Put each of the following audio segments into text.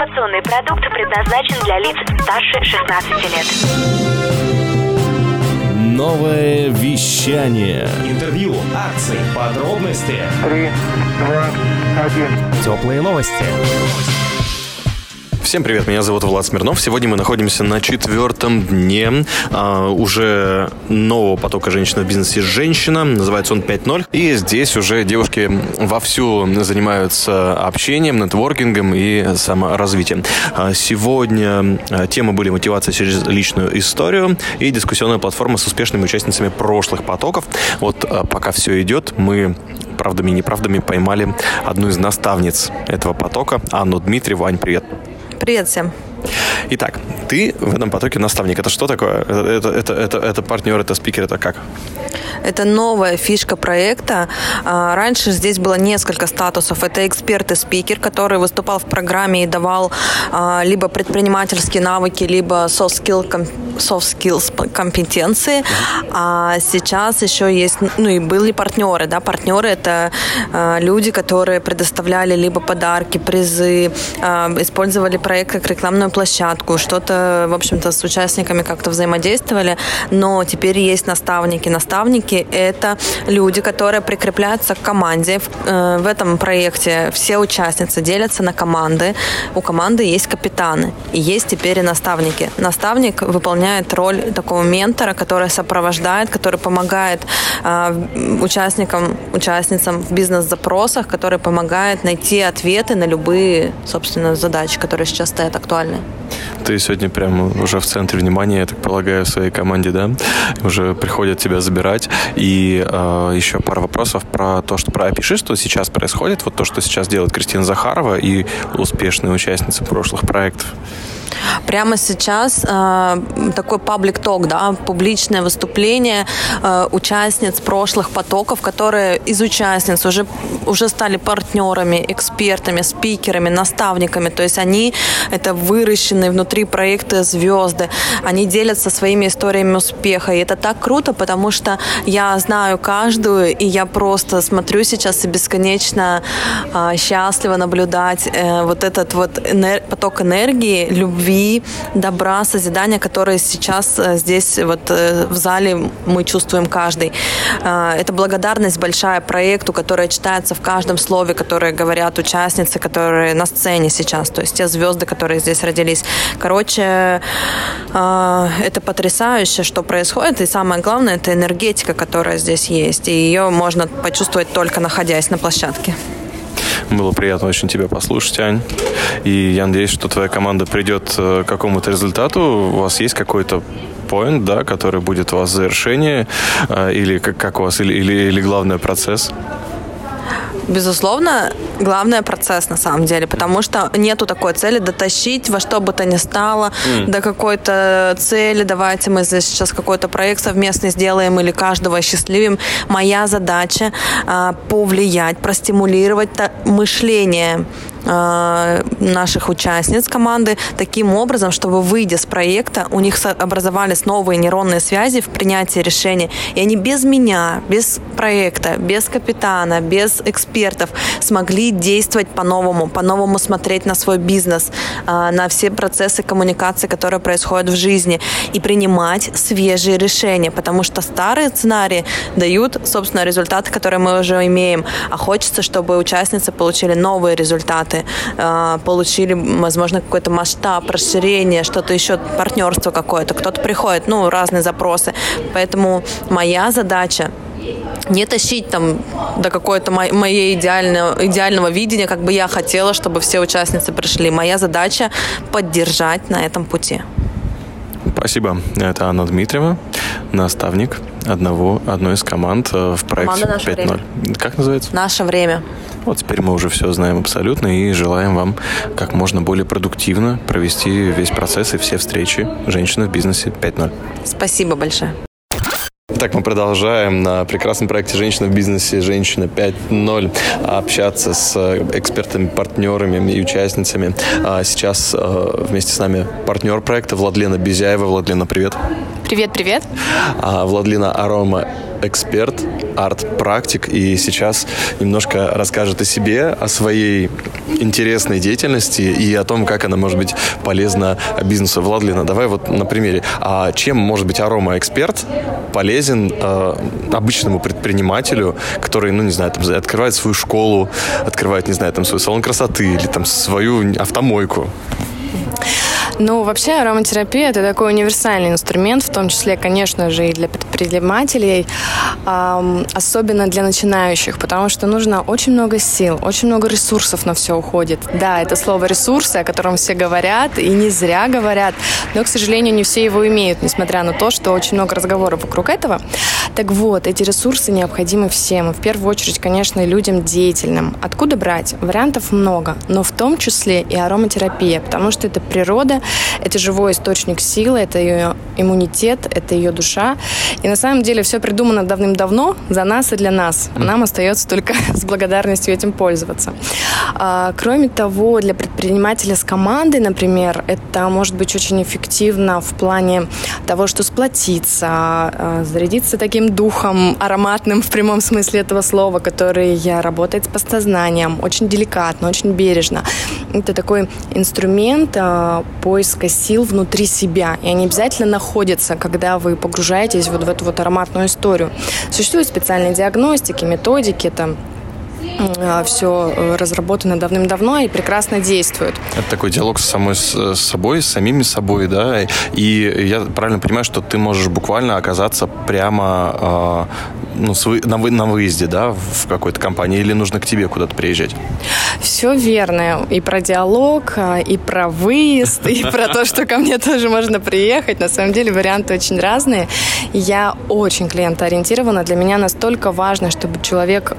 Информационный продукт предназначен для лиц старше 16 лет. Новое вещание. Интервью, акции, подробности. Три, два, один. Теплые новости. Всем привет, меня зовут Влад Смирнов. Сегодня мы находимся на четвертом дне а, уже нового потока женщин в бизнесе «Женщина». Называется он 5.0. И здесь уже девушки вовсю занимаются общением, нетворкингом и саморазвитием. А, сегодня а, темы были мотивация через личную историю и дискуссионная платформа с успешными участницами прошлых потоков. Вот а, пока все идет, мы правдами и неправдами поймали одну из наставниц этого потока, Анну Дмитриеву. Ань, привет. Привет всем. Итак, ты в этом потоке наставник. Это что такое? Это, это, это, это партнер, это спикер, это как? Это новая фишка проекта. А, раньше здесь было несколько статусов. Это эксперт и спикер, который выступал в программе и давал а, либо предпринимательские навыки, либо soft, skill, soft skills компетенции. А сейчас еще есть, ну и были партнеры. Да? Партнеры – это а, люди, которые предоставляли либо подарки, призы, использовали проект как рекламную площадку, что-то, в общем-то, с участниками как-то взаимодействовали. Но теперь есть наставники. Наставники это люди, которые прикрепляются к команде. В, э, в этом проекте все участницы делятся на команды. У команды есть капитаны и есть теперь и наставники. Наставник выполняет роль такого ментора, который сопровождает, который помогает э, участникам, участницам в бизнес-запросах, который помогает найти ответы на любые, собственно, задачи, которые сейчас стоят актуальны. Ты сегодня прямо уже в центре внимания, я так полагаю, своей команде, да? Уже приходят тебя забирать. И э, еще пара вопросов про то, что про опиши, что сейчас происходит, вот то, что сейчас делает Кристина Захарова и успешные участницы прошлых проектов. Прямо сейчас э, такой паблик ток, да, публичное выступление э, участниц прошлых потоков, которые из участниц уже, уже стали партнерами, экспертами, спикерами, наставниками. То есть они это выращенные внутри проекта звезды. Они делятся своими историями успеха. И это так круто, потому что я знаю каждую, и я просто смотрю сейчас и бесконечно э, счастливо наблюдать э, вот этот вот энер- поток энергии, любви любви, добра, созидания, которые сейчас э, здесь вот э, в зале мы чувствуем каждый. Э, это благодарность большая проекту, которая читается в каждом слове, которое говорят участницы, которые на сцене сейчас, то есть те звезды, которые здесь родились. Короче, это потрясающе, что происходит, и самое главное, это энергетика, которая здесь есть, и ее можно почувствовать только находясь на площадке. Было приятно очень тебя послушать, Ань. И я надеюсь, что твоя команда придет э, к какому-то результату. У вас есть какой-то point, да, который будет у вас завершение, э, или как, как у вас, или, или, или главный процесс? Безусловно, главное процесс на самом деле, потому что нету такой цели дотащить во что бы то ни стало mm. до какой-то цели. Давайте мы здесь сейчас какой-то проект совместный сделаем или каждого счастливим. Моя задача а, повлиять, простимулировать мышление Э, наших участниц команды таким образом, чтобы выйдя с проекта, у них образовались новые нейронные связи в принятии решений, и они без меня, без проекта, без капитана, без экспертов смогли действовать по-новому, по-новому смотреть на свой бизнес, э, на все процессы коммуникации, которые происходят в жизни, и принимать свежие решения, потому что старые сценарии дают, собственно, результаты, которые мы уже имеем, а хочется, чтобы участницы получили новые результаты результаты, а, получили, возможно, какой-то масштаб, расширение, что-то еще, партнерство какое-то. Кто-то приходит, ну, разные запросы. Поэтому моя задача не тащить там до какой-то моей идеального, идеального видения, как бы я хотела, чтобы все участницы пришли. Моя задача поддержать на этом пути. Спасибо. Это Анна Дмитриева, наставник одного, одной из команд э, в проекте 5.0. Как называется? Наше время. Вот теперь мы уже все знаем абсолютно и желаем вам как можно более продуктивно провести весь процесс и все встречи женщины в бизнесе 5.0. Спасибо большое. Так, мы продолжаем на прекрасном проекте «Женщина в бизнесе. Женщина 5.0» общаться с экспертами, партнерами и участницами. А сейчас э, вместе с нами партнер проекта Владлена Безяева. Владлена, привет. Привет-привет. А, Владлина Арома эксперт, арт-практик, и сейчас немножко расскажет о себе, о своей интересной деятельности и о том, как она может быть полезна бизнесу. Владлина, давай вот на примере. А чем может быть арома-эксперт полезен э, обычному предпринимателю, который, ну, не знаю, там, открывает свою школу, открывает, не знаю, там, свой салон красоты или там свою автомойку? Ну, вообще ароматерапия – это такой универсальный инструмент, в том числе, конечно же, и для предпринимателей, особенно для начинающих, потому что нужно очень много сил, очень много ресурсов на все уходит. Да, это слово «ресурсы», о котором все говорят, и не зря говорят, но, к сожалению, не все его имеют, несмотря на то, что очень много разговоров вокруг этого. Так вот, эти ресурсы необходимы всем, в первую очередь, конечно, людям деятельным. Откуда брать? Вариантов много, но в том числе и ароматерапия, потому что это природа, это живой источник силы, это ее иммунитет, это ее душа. И на самом деле все придумано давным-давно за нас и для нас. А нам остается только с благодарностью этим пользоваться. А, кроме того, для предпринимателя с командой, например, это может быть очень эффективно в плане того, что сплотиться, а, зарядиться таким духом ароматным в прямом смысле этого слова, который работает с подсознанием, очень деликатно, очень бережно. Это такой инструмент а, поиска сил внутри себя. И они обязательно находятся, когда вы погружаетесь вот в эту вот ароматную историю. Существуют специальные диагностики, методики, там, а, все э, разработано давным-давно и прекрасно действует. Это такой диалог с самой с собой, с самими собой, да. И я правильно понимаю, что ты можешь буквально оказаться прямо э, ну, на, вы, на выезде, да, в какой-то компании, или нужно к тебе куда-то приезжать? Все верно. И про диалог, а, и про выезд, и про то, что ко мне тоже можно приехать. На самом деле варианты очень разные. Я очень клиентоориентирована. Для меня настолько важно, чтобы человек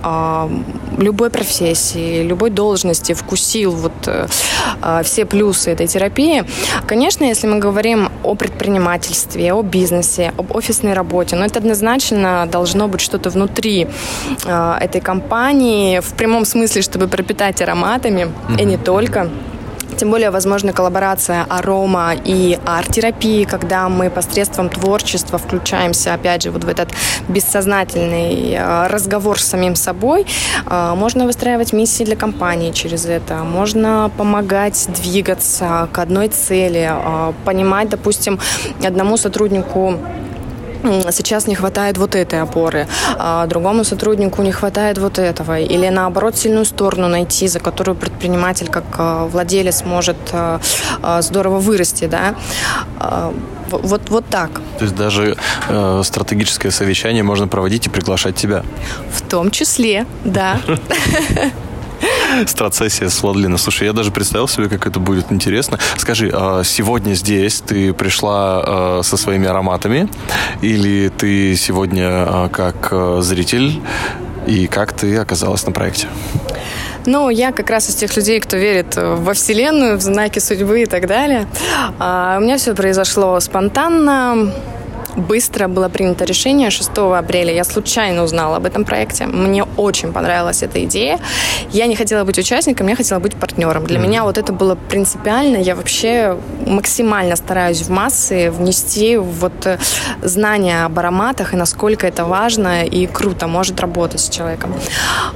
любой профессии, любой должности вкусил вот э, э, все плюсы этой терапии. Конечно, если мы говорим о предпринимательстве, о бизнесе, об офисной работе, но это однозначно должно быть что-то внутри этой компании, в прямом смысле, чтобы пропитать ароматами, mm-hmm. и не только. Тем более, возможна коллаборация арома и арт-терапии, когда мы посредством творчества включаемся, опять же, вот в этот бессознательный э, разговор с самим собой. Э, можно выстраивать миссии для компании через это. Можно помогать двигаться к одной цели, э, понимать, допустим, одному сотруднику сейчас не хватает вот этой опоры, а другому сотруднику не хватает вот этого. Или наоборот сильную сторону найти, за которую предприниматель как а, владелец может а, а, здорово вырасти. Да? Вот, вот так. То есть даже э, стратегическое совещание можно проводить и приглашать тебя? В том числе, да. Страцессия с Владлина. Слушай, я даже представил себе, как это будет интересно. Скажи, а сегодня здесь ты пришла а, со своими ароматами или ты сегодня а, как зритель и как ты оказалась на проекте? Ну, я как раз из тех людей, кто верит во Вселенную, в знаки судьбы и так далее. у меня все произошло спонтанно быстро было принято решение 6 апреля. Я случайно узнала об этом проекте. Мне очень понравилась эта идея. Я не хотела быть участником, я хотела быть партнером. Для mm-hmm. меня вот это было принципиально. Я вообще максимально стараюсь в массы внести вот э, знания об ароматах и насколько это важно и круто может работать с человеком.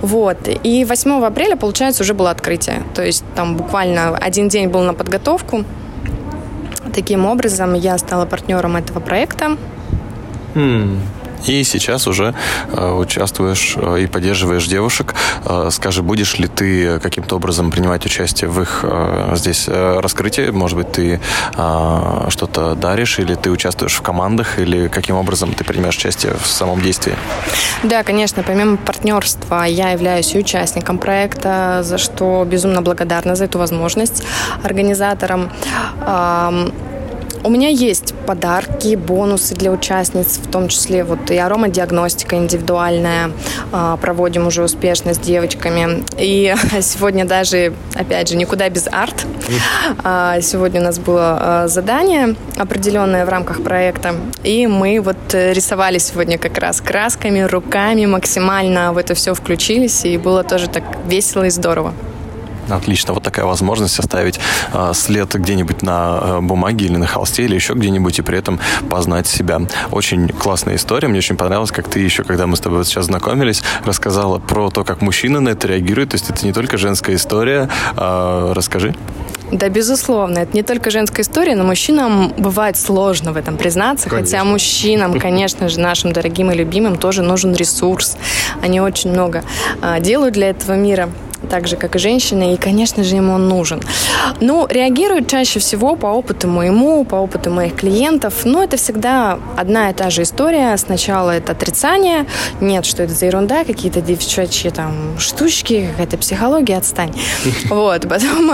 Вот. И 8 апреля, получается, уже было открытие. То есть там буквально один день был на подготовку. Таким образом, я стала партнером этого проекта. Mm. И сейчас уже э, участвуешь э, и поддерживаешь девушек. Э, скажи, будешь ли ты каким-то образом принимать участие в их здесь раскрытии? Может быть, ты что-то даришь, или ты участвуешь в командах, или каким образом ты принимаешь участие в самом действии? Да, конечно. Помимо партнерства, я являюсь участником проекта, за что безумно благодарна за эту возможность организаторам. У меня есть подарки, бонусы для участниц, в том числе вот и аромадиагностика индивидуальная. А, проводим уже успешно с девочками. И сегодня даже, опять же, никуда без арт. А, сегодня у нас было а, задание определенное в рамках проекта. И мы вот рисовали сегодня как раз красками, руками, максимально в это все включились. И было тоже так весело и здорово. Отлично, вот такая возможность оставить э, след где-нибудь на э, бумаге или на холсте или еще где-нибудь и при этом познать себя. Очень классная история, мне очень понравилось, как ты еще, когда мы с тобой вот сейчас знакомились, рассказала про то, как мужчины на это реагируют, то есть это не только женская история, э, расскажи. Да, безусловно. Это не только женская история, но мужчинам бывает сложно в этом признаться. Конечно. Хотя мужчинам, конечно же, нашим дорогим и любимым тоже нужен ресурс. Они очень много а, делают для этого мира так же, как и женщины, и, конечно же, ему он нужен. Ну, реагируют чаще всего по опыту моему, по опыту моих клиентов, но это всегда одна и та же история. Сначала это отрицание, нет, что это за ерунда, какие-то девчачьи там штучки, какая-то психология, отстань. Вот, потом,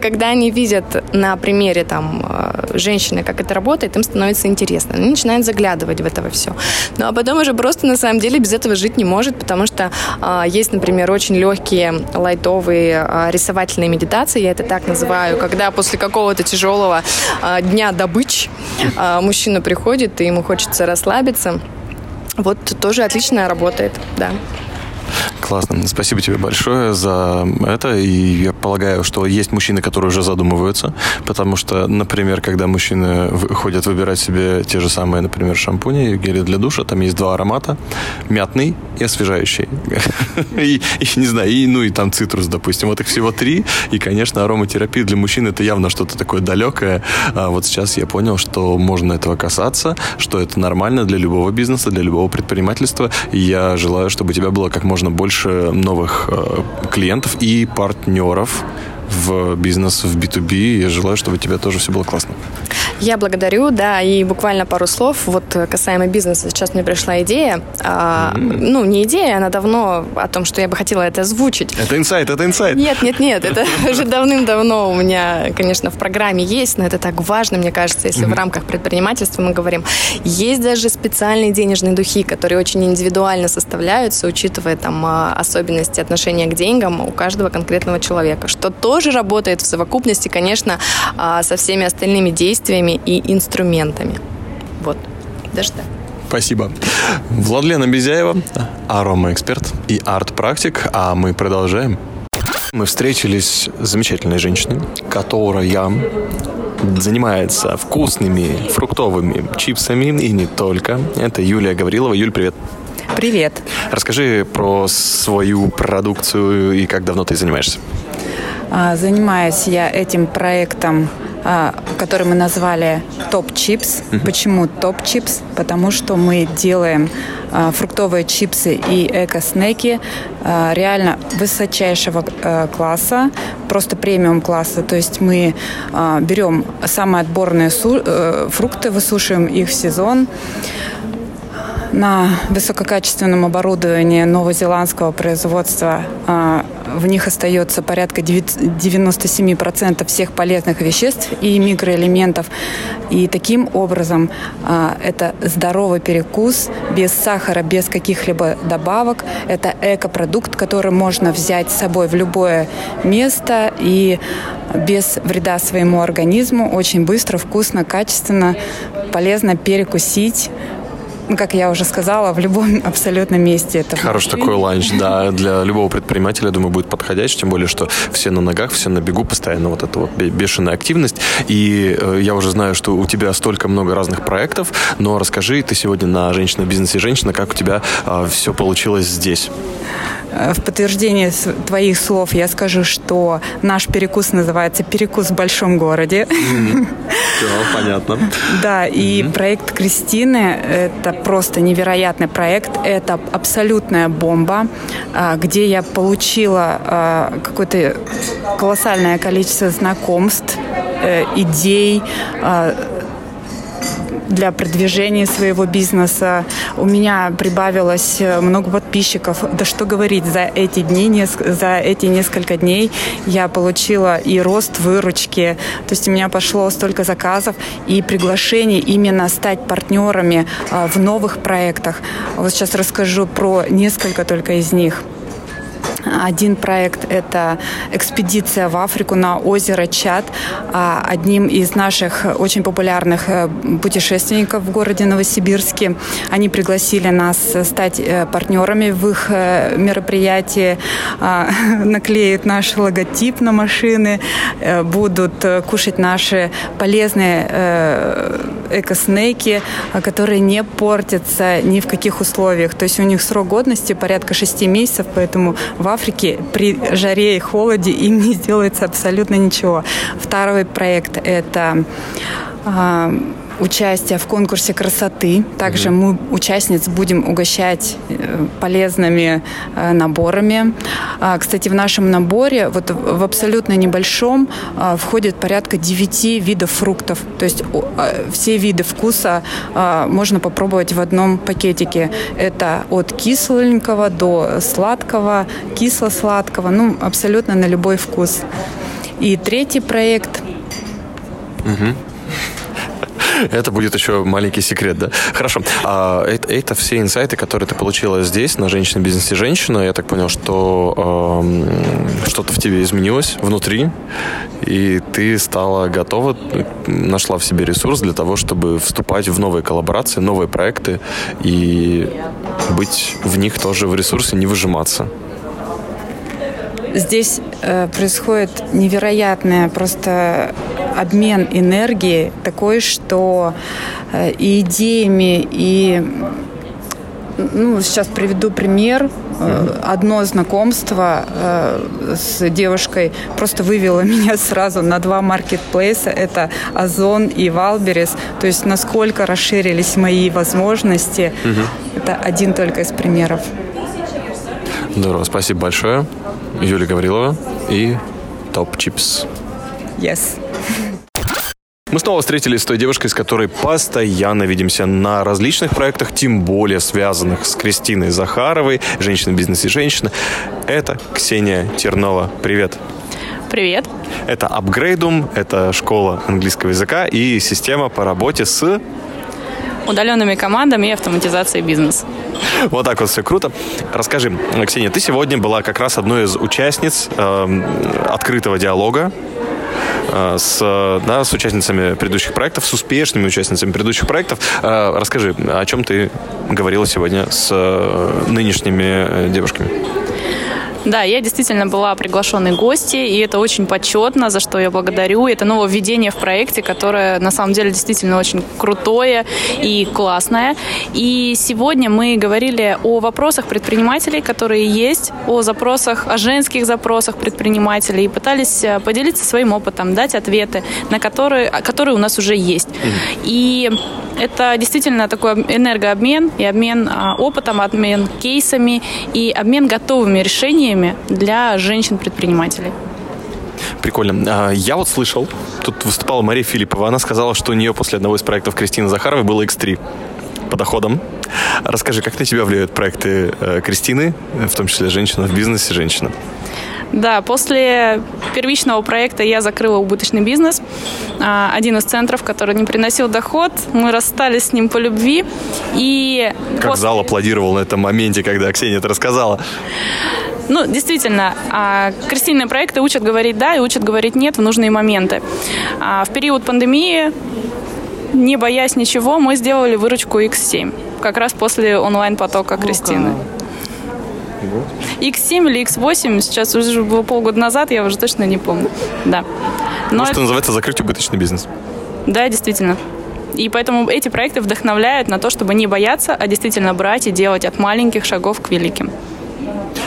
когда они видят на примере там э, женщины, как это работает, им становится интересно. Они начинают заглядывать в это все. Ну, а потом уже просто на самом деле без этого жить не может, потому что а, есть, например, очень легкие лайтовые а, рисовательные медитации, я это так называю, когда после какого-то тяжелого а, дня добыч а, мужчина приходит, и ему хочется расслабиться. Вот тоже отлично работает, да. Классно. Спасибо тебе большое за это. И я полагаю, что есть мужчины, которые уже задумываются, потому что, например, когда мужчины ходят выбирать себе те же самые, например, шампуни, гели для душа, там есть два аромата. Мятный и освежающий. И, и, не знаю, и, ну и там цитрус, допустим. Вот их всего три. И, конечно, ароматерапия для мужчин это явно что-то такое далекое. А вот сейчас я понял, что можно этого касаться, что это нормально для любого бизнеса, для любого предпринимательства. И я желаю, чтобы у тебя было как можно больше новых э, клиентов и партнеров в бизнес, в B2B. Я желаю, чтобы у тебя тоже все было классно. Я благодарю, да, и буквально пару слов. Вот э, касаемо бизнеса, сейчас мне пришла идея. а, Ну, не идея, она давно о том, что я бы хотела это озвучить. Это инсайт, это инсайт. Нет, нет, нет, это уже давным-давно у меня, конечно, в программе есть, но это так важно, мне кажется, если в рамках предпринимательства мы говорим. Есть даже специальные денежные духи, которые очень индивидуально составляются, учитывая там а, особенности отношения к деньгам у каждого конкретного человека, что тоже работает в совокупности, конечно, а, со всеми остальными действиями и инструментами. Вот, даже так. Спасибо. Владлена Безяева, аромаэксперт и арт-практик, а мы продолжаем. Мы встретились с замечательной женщиной, которая занимается вкусными фруктовыми чипсами и не только. Это Юлия Гаврилова. Юль, привет. Привет. Расскажи про свою продукцию и как давно ты занимаешься. А, Занимаюсь я этим проектом, а, который мы назвали Топ Чипс. Почему Топ Чипс? Потому что мы делаем а, фруктовые чипсы и эко-снеки реально высочайшего класса, просто премиум класса. То есть мы берем самые отборные э, фрукты, высушиваем их в сезон, на высококачественном оборудовании новозеландского производства в них остается порядка 9 97% всех полезных веществ и микроэлементов. И таким образом а, это здоровый перекус без сахара, без каких-либо добавок. Это экопродукт, который можно взять с собой в любое место и без вреда своему организму очень быстро, вкусно, качественно, полезно перекусить как я уже сказала, в любом абсолютно месте. Это Хороший такой ланч, да, для любого предпринимателя, думаю, будет подходящий, тем более, что все на ногах, все на бегу, постоянно вот эта вот бе- бешеная активность. И э, я уже знаю, что у тебя столько много разных проектов, но расскажи, ты сегодня на «Женщина в бизнесе женщина», как у тебя все получилось здесь? Э, В подтверждение твоих слов я скажу, что наш перекус называется «Перекус в большом городе». Все, понятно. Да, и проект Кристины – это просто невероятный проект. Это абсолютная бомба, а, где я получила а, какое-то колоссальное количество знакомств, э, идей, а, для продвижения своего бизнеса. У меня прибавилось э, много подписчиков. Да что говорить, за эти дни, за эти несколько дней я получила и рост выручки. То есть у меня пошло столько заказов и приглашений именно стать партнерами а, в новых проектах. Вот сейчас расскажу про несколько только из них. Один проект – это экспедиция в Африку на озеро Чад. А Одним из наших очень популярных э, путешественников в городе Новосибирске. Они пригласили нас стать э, партнерами в их э, мероприятии, а, наклеят наш логотип на машины, будут кушать наши полезные экоснеки, которые не портятся ни в каких условиях. То есть у них срок годности порядка 6 месяцев, поэтому в Африке при жаре и холоде им не сделается абсолютно ничего. Второй проект – это а, участие в конкурсе красоты. Также мы участниц будем угощать э, полезными э, наборами. А, кстати, в нашем наборе, вот в абсолютно небольшом, а, входит порядка 9 видов фруктов. То есть а, все виды вкуса можно попробовать в одном пакетике. Это от кисленького до сладкого, кисло-сладкого, ну, абсолютно на любой вкус. И третий проект. Угу. Это будет еще маленький секрет, да? Хорошо. А, это, это все инсайты, которые ты получила здесь, на «Женщина, бизнес и женщина». Я так понял, что э, что-то в тебе изменилось внутри, и ты стала готова, нашла в себе ресурс для того, чтобы вступать в новые коллаборации, новые проекты и быть в них тоже в ресурсе, не выжиматься. Здесь э, происходит невероятное просто обмен энергии такой, что э, и идеями, и ну, сейчас приведу пример. Одно знакомство э, с девушкой просто вывело меня сразу на два маркетплейса. Это Озон и Wildberries. То есть насколько расширились мои возможности. Угу. Это один только из примеров. Здорово, спасибо большое. Юлия Гаврилова и Топ Чипс. Yes. Мы снова встретились с той девушкой, с которой постоянно видимся на различных проектах, тем более связанных с Кристиной Захаровой, женщина в бизнесе женщина. Это Ксения Тернова. Привет. Привет. Это Upgradeum, это школа английского языка и система по работе с удаленными командами и автоматизацией бизнеса. Вот так вот все круто. Расскажи, Ксения, ты сегодня была как раз одной из участниц э, открытого диалога с, да, с участницами предыдущих проектов, с успешными участницами предыдущих проектов. Э, расскажи, о чем ты говорила сегодня с э, нынешними девушками? Да, я действительно была приглашенной гостьей, и это очень почетно, за что я благодарю. Это нововведение в проекте, которое на самом деле действительно очень крутое и классное. И сегодня мы говорили о вопросах предпринимателей, которые есть, о запросах, о женских запросах предпринимателей, и пытались э, поделиться своим опытом, дать ответы, на которые, которые у нас уже есть. И это действительно такой энергообмен и обмен а, опытом, обмен кейсами и обмен готовыми решениями для женщин-предпринимателей. Прикольно. А, я вот слышал, тут выступала Мария Филиппова, она сказала, что у нее после одного из проектов Кристины Захаровой было X3 по доходам. Расскажи, как на тебя влияют проекты э, Кристины, в том числе «Женщина в бизнесе», «Женщина»? Да, после первичного проекта я закрыла убыточный бизнес. А, один из центров, который не приносил доход. Мы расстались с ним по любви. И как после... зал аплодировал на этом моменте, когда Ксения это рассказала. Ну, действительно, а, крестильные проекты учат говорить «да» и учат говорить «нет» в нужные моменты. А, в период пандемии, не боясь ничего, мы сделали выручку X7, как раз после онлайн-потока Кристины. X7 или X8, сейчас уже было полгода назад, я уже точно не помню. Да. Но ну, что это... называется закрыть убыточный бизнес. Да, действительно. И поэтому эти проекты вдохновляют на то, чтобы не бояться, а действительно брать и делать от маленьких шагов к великим.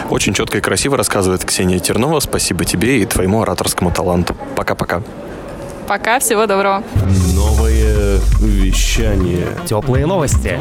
Очень четко и красиво рассказывает Ксения Тернова. Спасибо тебе и твоему ораторскому таланту. Пока-пока. Пока, всего доброго. Новое вещание. Теплые новости.